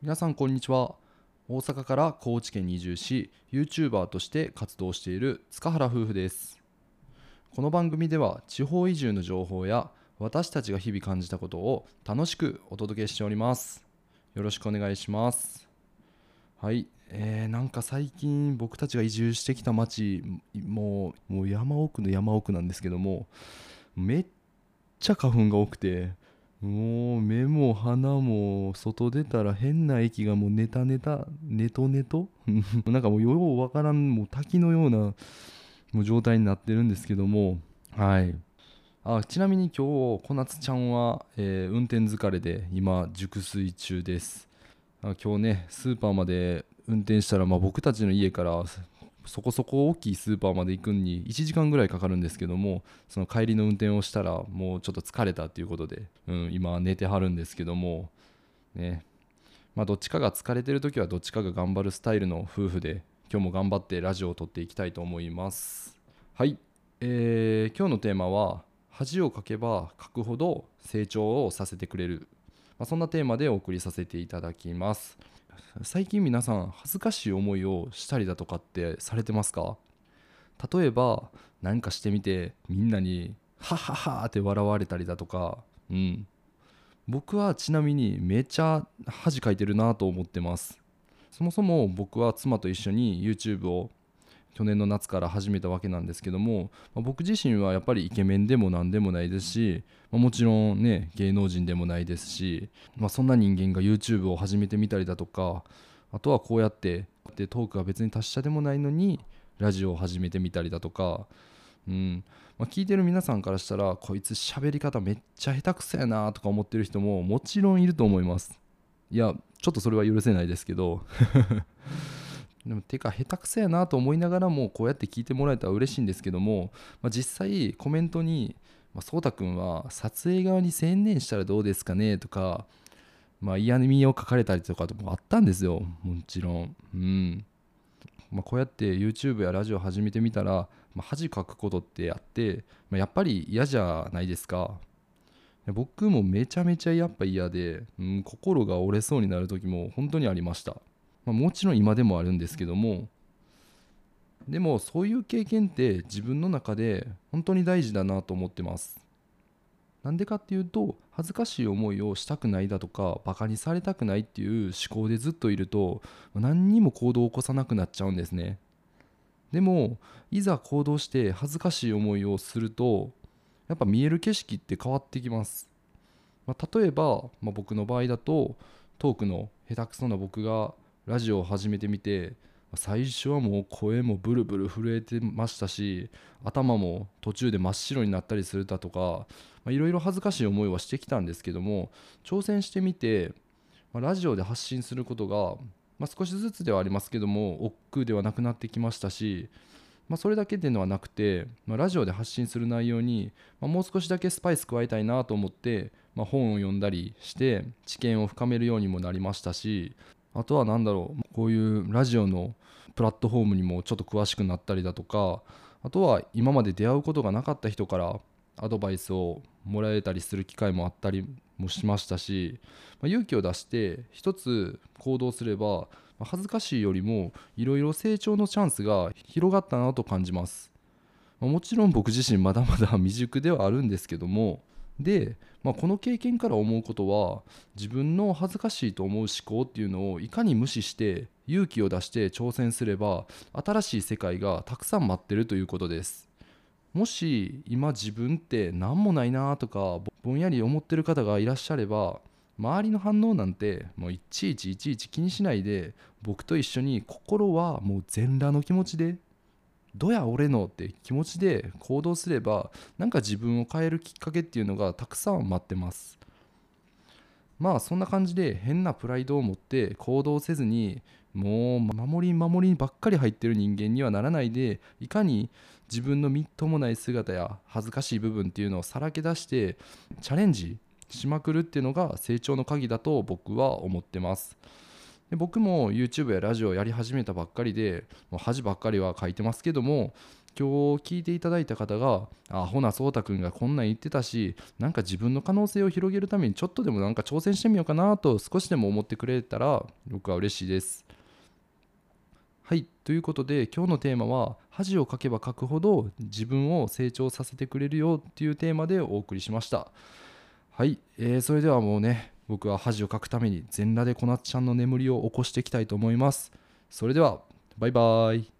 皆さんこんにちは。大阪から高知県に移住し YouTuber として活動している塚原夫婦です。この番組では地方移住の情報や私たちが日々感じたことを楽しくお届けしております。よろしくお願いします。はい。えー、なんか最近僕たちが移住してきた町もうもう山奥の山奥なんですけどもめっちゃ花粉が多くてもう目も鼻も外出たら変な液がもうネタネタネトネト？なんかもうようわからんもう滝のようなもう状態になってるんですけども。はい。あちなみに今日小夏ちゃんは、えー、運転疲れで今熟睡中です。あ今日ねスーパーまで運転したら、まあ、僕たちの家からそこそこ大きいスーパーまで行くにに1時間ぐらいかかるんですけどもその帰りの運転をしたらもうちょっと疲れたっていうことで、うん、今寝てはるんですけどもね。まあどっちかが疲れてる時はどっちかが頑張るスタイルの夫婦で今日も頑張ってラジオを撮っていきたいと思います。はい、えー、今日のテーマは恥をかけば書くほど成長をさせてくれる、まあ、そんなテーマでお送りさせていただきます。最近皆さん恥ずかしい思いをしたりだとかってされてますか？例えば何かしてみてみんなに「ハハハ」って笑われたりだとかうん。僕はちなみにめちゃ恥かいてるなと思ってます。そもそも僕は妻と一緒に YouTube を去年の夏から始めたわけなんですけども、まあ、僕自身はやっぱりイケメンでも何でもないですし、まあ、もちろんね芸能人でもないですし、まあ、そんな人間が YouTube を始めてみたりだとかあとはこうやってでトークが別に達者でもないのにラジオを始めてみたりだとか、うん。まあ、聞いてる皆さんからしたらこいつ喋り方めっちゃ下手くそやなとか思ってる人ももちろんいると思います。いやちょっとそれは許せないですけど。でもてか下手くそやなと思いながらもこうやって聞いてもらえたら嬉しいんですけども、まあ、実際コメントに「まあ、そうたくんは撮影側に専念したらどうですかね?」とか、まあ、嫌味を書かれたりとかもあったんですよもちろん。うんまあ、こうやって YouTube やラジオ始めてみたら、まあ、恥かくことってあって、まあ、やっぱり嫌じゃないですか。僕もめちゃめちゃやっぱ嫌で、うん、心が折れそうになる時も本当にありました。まあ、もちろん今でもあるんですけどもでもそういう経験って自分の中で本当に大事だなと思ってます。なんでかっていうと恥ずかしい思いをしたくないだとかバカにされたくないっていう思考でずっといると何にも行動を起こさなくなっちゃうんですね。でもいざ行動して恥ずかしい思いをするとやっぱ見える景色って変わってきます、まあ、例えば、まあ、僕の場合だとトークの下手くそな僕がラジオを始めてみて最初はもう声もブルブル震えてましたし頭も途中で真っ白になったりするだとかいろいろ恥ずかしい思いはしてきたんですけども挑戦してみて、まあ、ラジオで発信することが、まあ、少しずつではありますけども億劫ではなくなってきましたし、まあ、それだけではなくて、まあ、ラジオで発信する内容に、まあ、もう少しだけスパイス加えたいなと思って、まあ、本を読んだりして知見を深めるようにもなりましたしあとは何だろうこういうラジオのプラットフォームにもちょっと詳しくなったりだとかあとは今まで出会うことがなかった人からアドバイスをもらえたりする機会もあったりもしましたし、まあ、勇気を出して一つ行動すれば恥ずかしいよりもいろいろ成長のチャンスが広がったなと感じます、まあ、もちろん僕自身まだまだ未熟ではあるんですけどもで、まあ、この経験から思うことは自分の恥ずかしいと思う思考っていうのをいかに無視して勇気を出して挑戦すれば新しい世界がたくさん待ってるということです。もし今自分って何もないなとかぼんやり思ってる方がいらっしゃれば周りの反応なんてもういちいちいちいち気にしないで僕と一緒に心はもう全裸の気持ちでどや俺のって気持ちで行動すればなんか自分を変えるきっかけっていうのがたくさん待ってますまあそんな感じで変なプライドを持って行動せずにもう守り守りばっかり入ってる人間にはならないでいかに自分のみっともない姿や恥ずかしい部分っていうのをさらけ出してチャレンジしまくるっていうのが成長の鍵だと僕は思ってます。で僕も YouTube やラジオをやり始めたばっかりでもう恥ばっかりは書いてますけども今日聞いていただいた方があほなそうたくんがこんなん言ってたしなんか自分の可能性を広げるためにちょっとでもなんか挑戦してみようかなと少しでも思ってくれたら僕は嬉しいです。はいということで今日のテーマは恥をかけばかくほど自分を成長させてくれるよっていうテーマでお送りしました。はい、えー、それではもうね僕は恥をかくために全裸でこなっちゃんの眠りを起こしていきたいと思います。それではバイバイ。